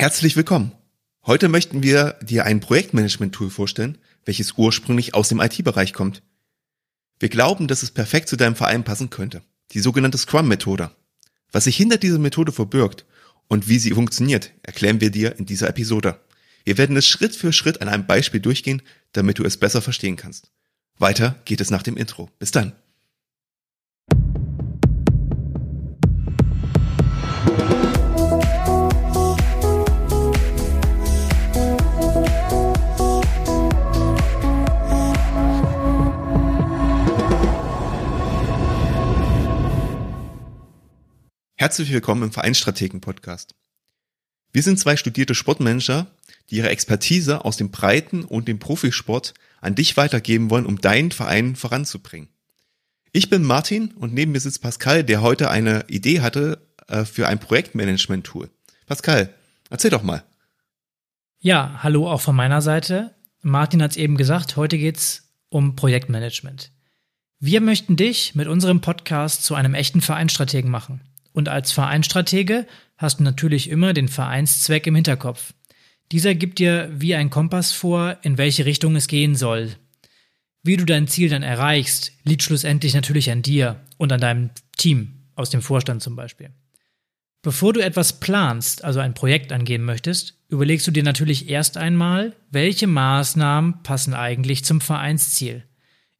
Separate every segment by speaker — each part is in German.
Speaker 1: Herzlich willkommen. Heute möchten wir dir ein Projektmanagement-Tool vorstellen, welches ursprünglich aus dem IT-Bereich kommt. Wir glauben, dass es perfekt zu deinem Verein passen könnte. Die sogenannte Scrum-Methode. Was sich hinter dieser Methode verbirgt und wie sie funktioniert, erklären wir dir in dieser Episode. Wir werden es Schritt für Schritt an einem Beispiel durchgehen, damit du es besser verstehen kannst. Weiter geht es nach dem Intro. Bis dann. Herzlich willkommen im Vereinsstrategen-Podcast. Wir sind zwei studierte Sportmanager, die ihre Expertise aus dem Breiten- und dem Profisport an dich weitergeben wollen, um deinen Verein voranzubringen. Ich bin Martin und neben mir sitzt Pascal, der heute eine Idee hatte äh, für ein Projektmanagement-Tool. Pascal, erzähl doch mal.
Speaker 2: Ja, hallo auch von meiner Seite. Martin hat es eben gesagt, heute geht's um Projektmanagement. Wir möchten dich mit unserem Podcast zu einem echten Vereinsstrategen machen. Und als Vereinsstratege hast du natürlich immer den Vereinszweck im Hinterkopf. Dieser gibt dir wie ein Kompass vor, in welche Richtung es gehen soll. Wie du dein Ziel dann erreichst, liegt schlussendlich natürlich an dir und an deinem Team, aus dem Vorstand zum Beispiel. Bevor du etwas planst, also ein Projekt angehen möchtest, überlegst du dir natürlich erst einmal, welche Maßnahmen passen eigentlich zum Vereinsziel.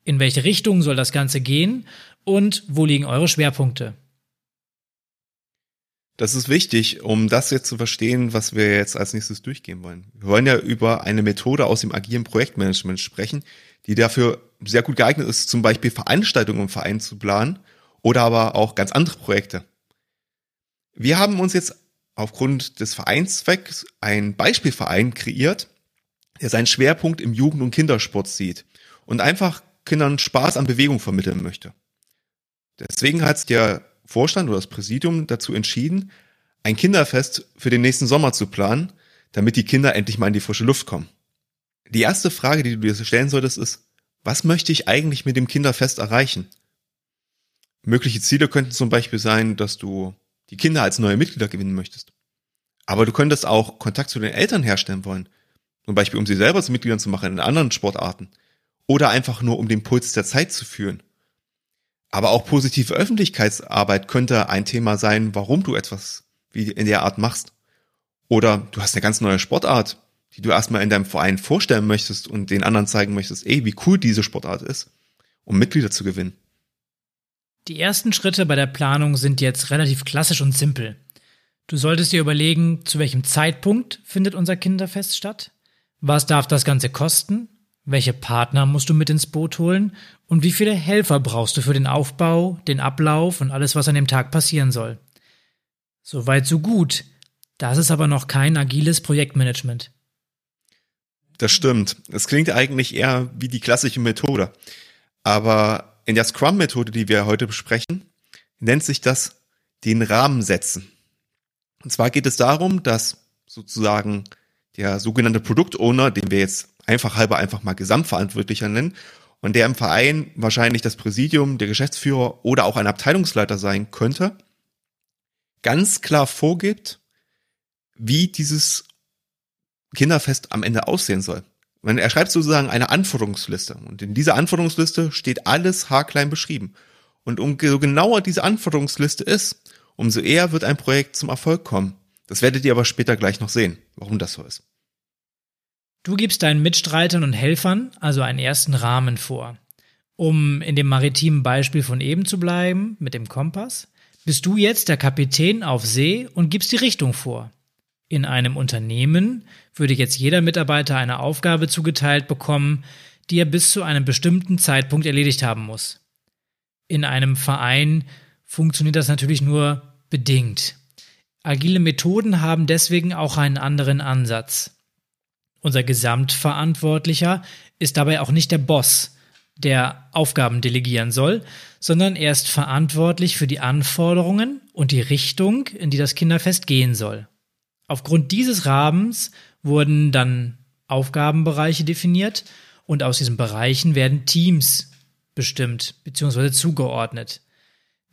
Speaker 2: In welche Richtung soll das Ganze gehen und wo liegen eure Schwerpunkte?
Speaker 1: Das ist wichtig, um das jetzt zu verstehen, was wir jetzt als nächstes durchgehen wollen. Wir wollen ja über eine Methode aus dem agilen Projektmanagement sprechen, die dafür sehr gut geeignet ist, zum Beispiel Veranstaltungen im Verein zu planen oder aber auch ganz andere Projekte. Wir haben uns jetzt aufgrund des Vereinszwecks einen Beispielverein kreiert, der seinen Schwerpunkt im Jugend- und Kindersport sieht und einfach Kindern Spaß an Bewegung vermitteln möchte. Deswegen hat der Vorstand oder das Präsidium dazu entschieden, ein Kinderfest für den nächsten Sommer zu planen, damit die Kinder endlich mal in die frische Luft kommen. Die erste Frage, die du dir stellen solltest, ist, was möchte ich eigentlich mit dem Kinderfest erreichen? Mögliche Ziele könnten zum Beispiel sein, dass du die Kinder als neue Mitglieder gewinnen möchtest. Aber du könntest auch Kontakt zu den Eltern herstellen wollen. Zum Beispiel, um sie selber zu Mitgliedern zu machen in anderen Sportarten. Oder einfach nur, um den Puls der Zeit zu führen. Aber auch positive Öffentlichkeitsarbeit könnte ein Thema sein, warum du etwas wie in der Art machst. Oder du hast eine ganz neue Sportart, die du erstmal in deinem Verein vorstellen möchtest und den anderen zeigen möchtest, ey, wie cool diese Sportart ist, um Mitglieder zu gewinnen.
Speaker 2: Die ersten Schritte bei der Planung sind jetzt relativ klassisch und simpel. Du solltest dir überlegen, zu welchem Zeitpunkt findet unser Kinderfest statt? Was darf das Ganze kosten? Welche Partner musst du mit ins Boot holen? Und wie viele Helfer brauchst du für den Aufbau, den Ablauf und alles, was an dem Tag passieren soll? Soweit so gut. Das ist aber noch kein agiles Projektmanagement.
Speaker 1: Das stimmt. Es klingt eigentlich eher wie die klassische Methode. Aber in der Scrum-Methode, die wir heute besprechen, nennt sich das den Rahmen setzen. Und zwar geht es darum, dass sozusagen der sogenannte Produktowner, den wir jetzt einfach halber einfach mal Gesamtverantwortlicher nennen und der im Verein wahrscheinlich das Präsidium, der Geschäftsführer oder auch ein Abteilungsleiter sein könnte, ganz klar vorgibt, wie dieses Kinderfest am Ende aussehen soll. Er schreibt sozusagen eine Anforderungsliste und in dieser Anforderungsliste steht alles haarklein beschrieben. Und umso genauer diese Anforderungsliste ist, umso eher wird ein Projekt zum Erfolg kommen. Das werdet ihr aber später gleich noch sehen, warum das so ist.
Speaker 2: Du gibst deinen Mitstreitern und Helfern also einen ersten Rahmen vor. Um in dem maritimen Beispiel von eben zu bleiben, mit dem Kompass, bist du jetzt der Kapitän auf See und gibst die Richtung vor. In einem Unternehmen würde jetzt jeder Mitarbeiter eine Aufgabe zugeteilt bekommen, die er bis zu einem bestimmten Zeitpunkt erledigt haben muss. In einem Verein funktioniert das natürlich nur bedingt. Agile Methoden haben deswegen auch einen anderen Ansatz. Unser Gesamtverantwortlicher ist dabei auch nicht der Boss, der Aufgaben delegieren soll, sondern er ist verantwortlich für die Anforderungen und die Richtung, in die das Kinderfest gehen soll. Aufgrund dieses Rahmens wurden dann Aufgabenbereiche definiert und aus diesen Bereichen werden Teams bestimmt bzw. zugeordnet.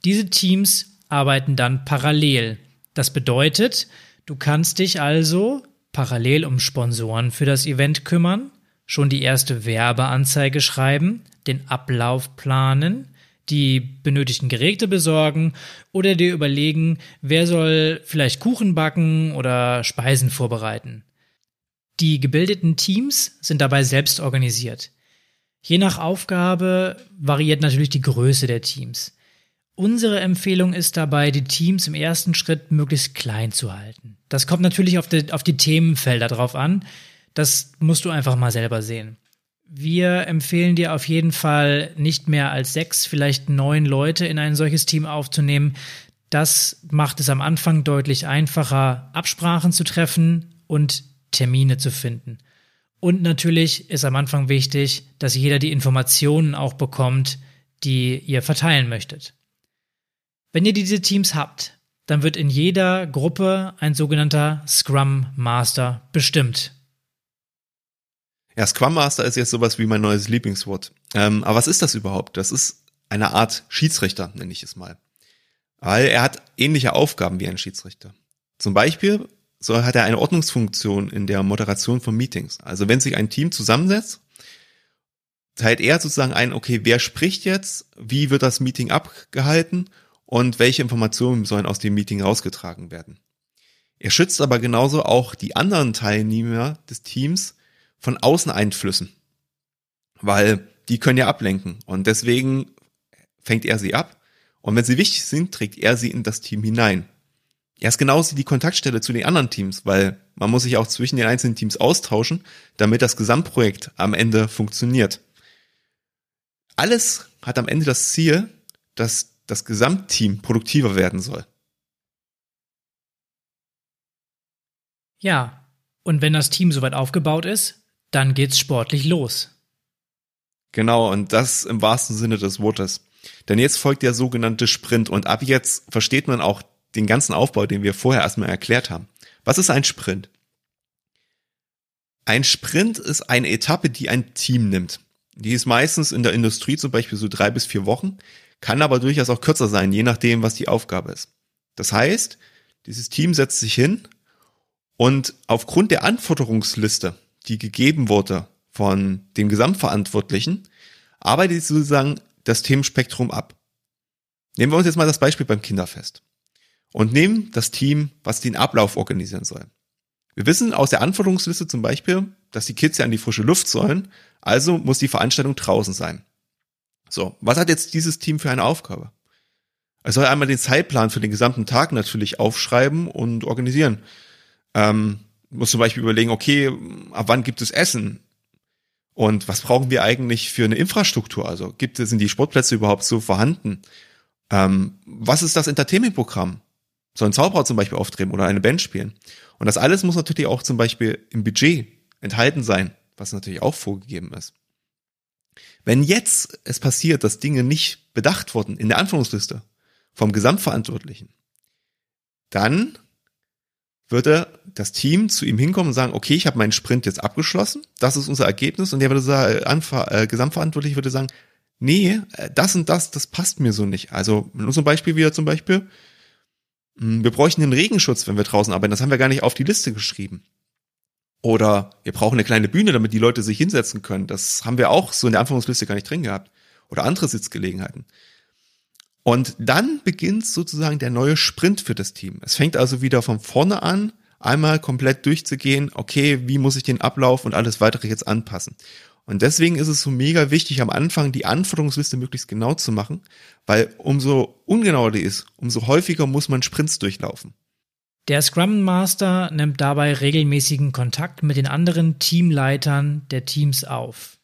Speaker 2: Diese Teams arbeiten dann parallel. Das bedeutet, Du kannst dich also parallel um Sponsoren für das Event kümmern, schon die erste Werbeanzeige schreiben, den Ablauf planen, die benötigten Geräte besorgen oder dir überlegen, wer soll vielleicht Kuchen backen oder Speisen vorbereiten. Die gebildeten Teams sind dabei selbst organisiert. Je nach Aufgabe variiert natürlich die Größe der Teams. Unsere Empfehlung ist dabei, die Teams im ersten Schritt möglichst klein zu halten. Das kommt natürlich auf die, auf die Themenfelder drauf an. Das musst du einfach mal selber sehen. Wir empfehlen dir auf jeden Fall nicht mehr als sechs, vielleicht neun Leute in ein solches Team aufzunehmen. Das macht es am Anfang deutlich einfacher, Absprachen zu treffen und Termine zu finden. Und natürlich ist am Anfang wichtig, dass jeder die Informationen auch bekommt, die ihr verteilen möchtet. Wenn ihr diese Teams habt, dann wird in jeder Gruppe ein sogenannter Scrum Master bestimmt.
Speaker 1: Ja, Scrum Master ist jetzt sowas wie mein neues Lieblingswort. Ähm, aber was ist das überhaupt? Das ist eine Art Schiedsrichter, nenne ich es mal. Weil er hat ähnliche Aufgaben wie ein Schiedsrichter. Zum Beispiel so hat er eine Ordnungsfunktion in der Moderation von Meetings. Also wenn sich ein Team zusammensetzt, teilt er sozusagen ein, okay, wer spricht jetzt, wie wird das Meeting abgehalten und welche Informationen sollen aus dem Meeting rausgetragen werden. Er schützt aber genauso auch die anderen Teilnehmer des Teams von Außeneinflüssen, weil die können ja ablenken und deswegen fängt er sie ab und wenn sie wichtig sind, trägt er sie in das Team hinein. Er ist genauso die Kontaktstelle zu den anderen Teams, weil man muss sich auch zwischen den einzelnen Teams austauschen, damit das Gesamtprojekt am Ende funktioniert. Alles hat am Ende das Ziel, dass das Gesamtteam produktiver werden soll.
Speaker 2: Ja, und wenn das Team soweit aufgebaut ist, dann geht's sportlich los.
Speaker 1: Genau, und das im wahrsten Sinne des Wortes. Denn jetzt folgt der sogenannte Sprint und ab jetzt versteht man auch den ganzen Aufbau, den wir vorher erstmal erklärt haben. Was ist ein Sprint? Ein Sprint ist eine Etappe, die ein Team nimmt. Die ist meistens in der Industrie zum Beispiel so drei bis vier Wochen kann aber durchaus auch kürzer sein, je nachdem, was die Aufgabe ist. Das heißt, dieses Team setzt sich hin und aufgrund der Anforderungsliste, die gegeben wurde von dem Gesamtverantwortlichen, arbeitet sozusagen das Themenspektrum ab. Nehmen wir uns jetzt mal das Beispiel beim Kinderfest und nehmen das Team, was den Ablauf organisieren soll. Wir wissen aus der Anforderungsliste zum Beispiel, dass die Kids ja an die frische Luft sollen, also muss die Veranstaltung draußen sein. So, was hat jetzt dieses Team für eine Aufgabe? Es soll einmal den Zeitplan für den gesamten Tag natürlich aufschreiben und organisieren. Ähm, muss zum Beispiel überlegen, okay, ab wann gibt es Essen? Und was brauchen wir eigentlich für eine Infrastruktur? Also gibt es, sind die Sportplätze überhaupt so vorhanden? Ähm, was ist das Entertainment-Programm? Soll ein Zauberer zum Beispiel auftreten oder eine Band spielen? Und das alles muss natürlich auch zum Beispiel im Budget enthalten sein, was natürlich auch vorgegeben ist. Wenn jetzt es passiert, dass Dinge nicht bedacht wurden in der Anforderungsliste vom Gesamtverantwortlichen, dann würde das Team zu ihm hinkommen und sagen, okay, ich habe meinen Sprint jetzt abgeschlossen, das ist unser Ergebnis und der würde sagen, äh, Gesamtverantwortlich würde sagen, nee, äh, das und das, das passt mir so nicht. Also nur zum Beispiel wieder zum Beispiel, hm, wir bräuchten einen Regenschutz, wenn wir draußen arbeiten, das haben wir gar nicht auf die Liste geschrieben. Oder wir brauchen eine kleine Bühne, damit die Leute sich hinsetzen können. Das haben wir auch so in der Anforderungsliste gar nicht drin gehabt. Oder andere Sitzgelegenheiten. Und dann beginnt sozusagen der neue Sprint für das Team. Es fängt also wieder von vorne an, einmal komplett durchzugehen, okay, wie muss ich den Ablauf und alles weitere jetzt anpassen. Und deswegen ist es so mega wichtig, am Anfang die Anforderungsliste möglichst genau zu machen, weil umso ungenauer die ist, umso häufiger muss man Sprints durchlaufen.
Speaker 2: Der Scrum Master nimmt dabei regelmäßigen Kontakt mit den anderen Teamleitern der Teams auf.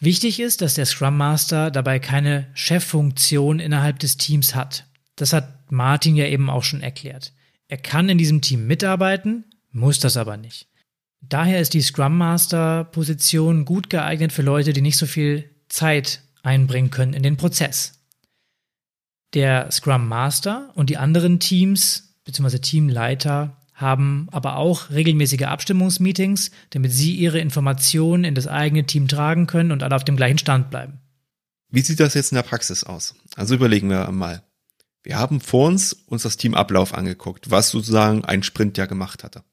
Speaker 2: Wichtig ist, dass der Scrum Master dabei keine Cheffunktion innerhalb des Teams hat. Das hat Martin ja eben auch schon erklärt. Er kann in diesem Team mitarbeiten, muss das aber nicht. Daher ist die Scrum Master Position gut geeignet für Leute, die nicht so viel Zeit einbringen können in den Prozess. Der Scrum Master und die anderen Teams bzw. Teamleiter haben aber auch regelmäßige Abstimmungsmeetings, damit sie ihre Informationen in das eigene Team tragen können und alle auf dem gleichen Stand bleiben.
Speaker 1: Wie sieht das jetzt in der Praxis aus? Also überlegen wir mal. Wir haben vor uns uns das Teamablauf angeguckt, was sozusagen ein Sprint ja gemacht hatte.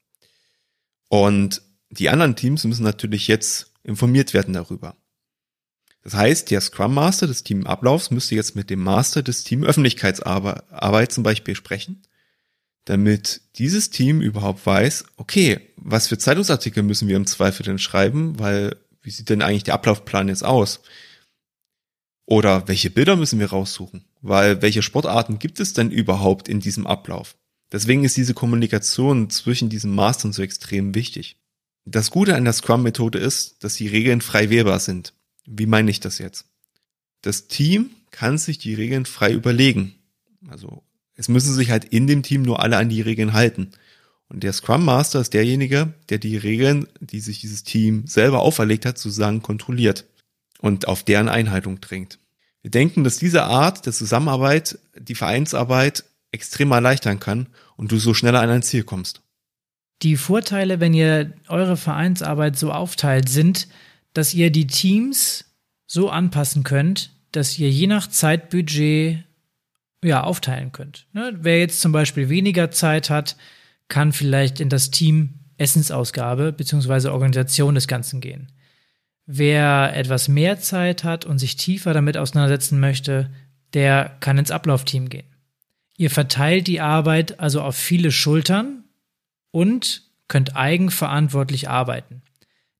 Speaker 1: Und die anderen Teams müssen natürlich jetzt informiert werden darüber. Das heißt, der Scrum Master des Teamablaufs müsste jetzt mit dem Master des Team Öffentlichkeitsarbeit zum Beispiel sprechen, damit dieses Team überhaupt weiß, okay, was für Zeitungsartikel müssen wir im Zweifel denn schreiben, weil wie sieht denn eigentlich der Ablaufplan jetzt aus? Oder welche Bilder müssen wir raussuchen? Weil welche Sportarten gibt es denn überhaupt in diesem Ablauf? Deswegen ist diese Kommunikation zwischen diesen Mastern so extrem wichtig. Das Gute an der Scrum-Methode ist, dass die Regeln frei wählbar sind. Wie meine ich das jetzt? Das Team kann sich die Regeln frei überlegen. Also es müssen sich halt in dem Team nur alle an die Regeln halten. Und der Scrum Master ist derjenige, der die Regeln, die sich dieses Team selber auferlegt hat, sozusagen kontrolliert und auf deren Einhaltung drängt. Wir denken, dass diese Art der Zusammenarbeit die Vereinsarbeit extrem erleichtern kann und du so schneller an ein Ziel kommst.
Speaker 2: Die Vorteile, wenn ihr eure Vereinsarbeit so aufteilt, sind, dass ihr die Teams so anpassen könnt, dass ihr je nach Zeitbudget ja, aufteilen könnt. Ne? Wer jetzt zum Beispiel weniger Zeit hat, kann vielleicht in das Team Essensausgabe bzw. Organisation des Ganzen gehen. Wer etwas mehr Zeit hat und sich tiefer damit auseinandersetzen möchte, der kann ins Ablaufteam gehen. Ihr verteilt die Arbeit also auf viele Schultern und könnt eigenverantwortlich arbeiten.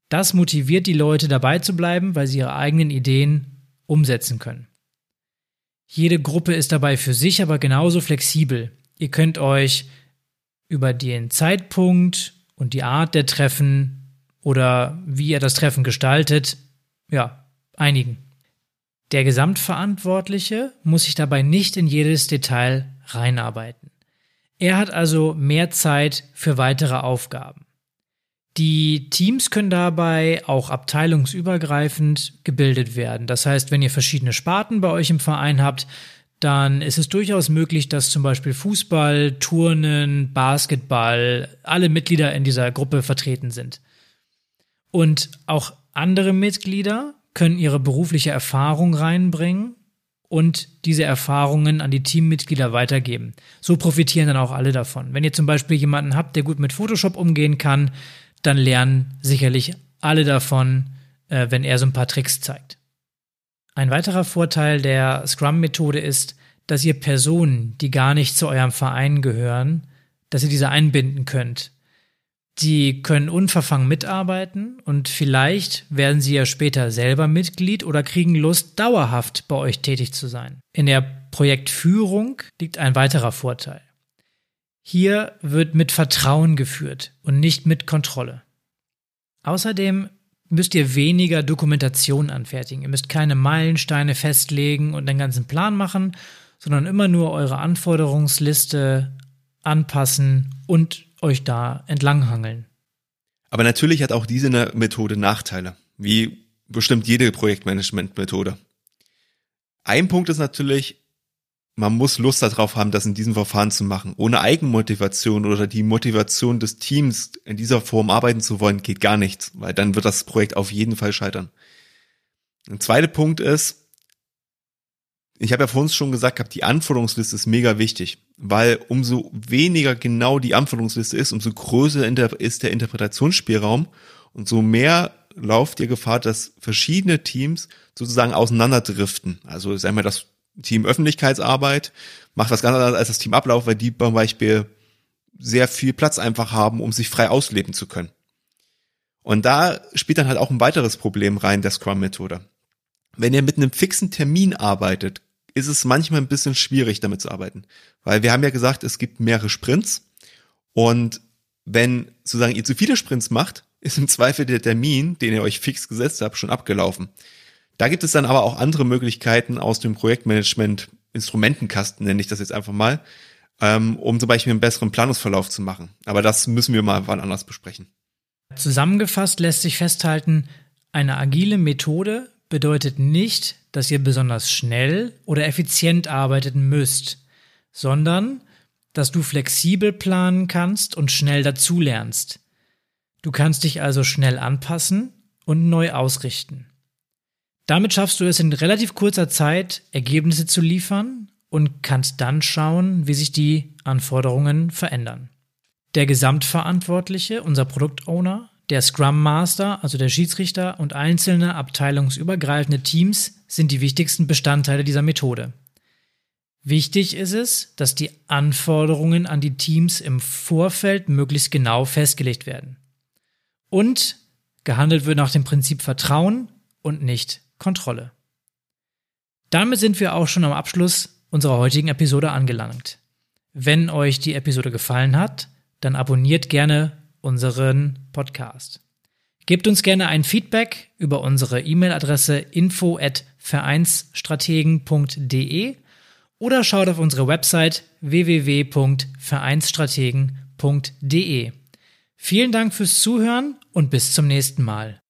Speaker 2: Das motiviert die Leute dabei zu bleiben, weil sie ihre eigenen Ideen umsetzen können. Jede Gruppe ist dabei für sich aber genauso flexibel. Ihr könnt euch über den Zeitpunkt und die Art der Treffen oder wie ihr das Treffen gestaltet, ja, einigen. Der Gesamtverantwortliche muss sich dabei nicht in jedes Detail reinarbeiten. Er hat also mehr Zeit für weitere Aufgaben. Die Teams können dabei auch abteilungsübergreifend gebildet werden. Das heißt, wenn ihr verschiedene Sparten bei euch im Verein habt, dann ist es durchaus möglich, dass zum Beispiel Fußball, Turnen, Basketball, alle Mitglieder in dieser Gruppe vertreten sind. Und auch andere Mitglieder können ihre berufliche Erfahrung reinbringen und diese Erfahrungen an die Teammitglieder weitergeben. So profitieren dann auch alle davon. Wenn ihr zum Beispiel jemanden habt, der gut mit Photoshop umgehen kann, dann lernen sicherlich alle davon, äh, wenn er so ein paar Tricks zeigt. Ein weiterer Vorteil der Scrum-Methode ist, dass ihr Personen, die gar nicht zu eurem Verein gehören, dass ihr diese einbinden könnt. Die können unverfangen mitarbeiten und vielleicht werden sie ja später selber Mitglied oder kriegen Lust, dauerhaft bei euch tätig zu sein. In der Projektführung liegt ein weiterer Vorteil. Hier wird mit Vertrauen geführt und nicht mit Kontrolle. Außerdem müsst ihr weniger Dokumentation anfertigen. Ihr müsst keine Meilensteine festlegen und den ganzen Plan machen, sondern immer nur eure Anforderungsliste anpassen und euch da entlanghangeln.
Speaker 1: Aber natürlich hat auch diese Methode Nachteile, wie bestimmt jede Projektmanagement-Methode. Ein Punkt ist natürlich, man muss Lust darauf haben, das in diesem Verfahren zu machen. Ohne Eigenmotivation oder die Motivation des Teams in dieser Form arbeiten zu wollen, geht gar nichts, weil dann wird das Projekt auf jeden Fall scheitern. Ein zweiter Punkt ist, ich habe ja vorhin schon gesagt, die Anforderungsliste ist mega wichtig, weil umso weniger genau die Anforderungsliste ist, umso größer ist der Interpretationsspielraum und so mehr lauft ihr Gefahr, dass verschiedene Teams sozusagen auseinanderdriften. Also sagen wir das Team Öffentlichkeitsarbeit macht was ganz anderes als das Team Ablauf, weil die zum Beispiel sehr viel Platz einfach haben, um sich frei ausleben zu können. Und da spielt dann halt auch ein weiteres Problem rein der Scrum-Methode. Wenn ihr mit einem fixen Termin arbeitet, ist es manchmal ein bisschen schwierig, damit zu arbeiten. Weil wir haben ja gesagt, es gibt mehrere Sprints. Und wenn sozusagen ihr zu viele Sprints macht, ist im Zweifel der Termin, den ihr euch fix gesetzt habt, schon abgelaufen. Da gibt es dann aber auch andere Möglichkeiten aus dem Projektmanagement, Instrumentenkasten nenne ich das jetzt einfach mal, ähm, um zum Beispiel einen besseren Planungsverlauf zu machen. Aber das müssen wir mal wann anders besprechen.
Speaker 2: Zusammengefasst lässt sich festhalten, eine agile Methode bedeutet nicht, dass ihr besonders schnell oder effizient arbeiten müsst, sondern dass du flexibel planen kannst und schnell dazulernst. Du kannst dich also schnell anpassen und neu ausrichten. Damit schaffst du es in relativ kurzer Zeit, Ergebnisse zu liefern und kannst dann schauen, wie sich die Anforderungen verändern. Der Gesamtverantwortliche, unser Produktowner, der Scrum Master, also der Schiedsrichter und einzelne abteilungsübergreifende Teams sind die wichtigsten Bestandteile dieser Methode. Wichtig ist es, dass die Anforderungen an die Teams im Vorfeld möglichst genau festgelegt werden. Und gehandelt wird nach dem Prinzip Vertrauen und nicht Kontrolle. Damit sind wir auch schon am Abschluss unserer heutigen Episode angelangt. Wenn euch die Episode gefallen hat, dann abonniert gerne unseren Podcast. Gebt uns gerne ein Feedback über unsere E-Mail-Adresse info at vereinsstrategen.de oder schaut auf unsere Website www.vereinsstrategen.de. Vielen Dank fürs Zuhören und bis zum nächsten Mal.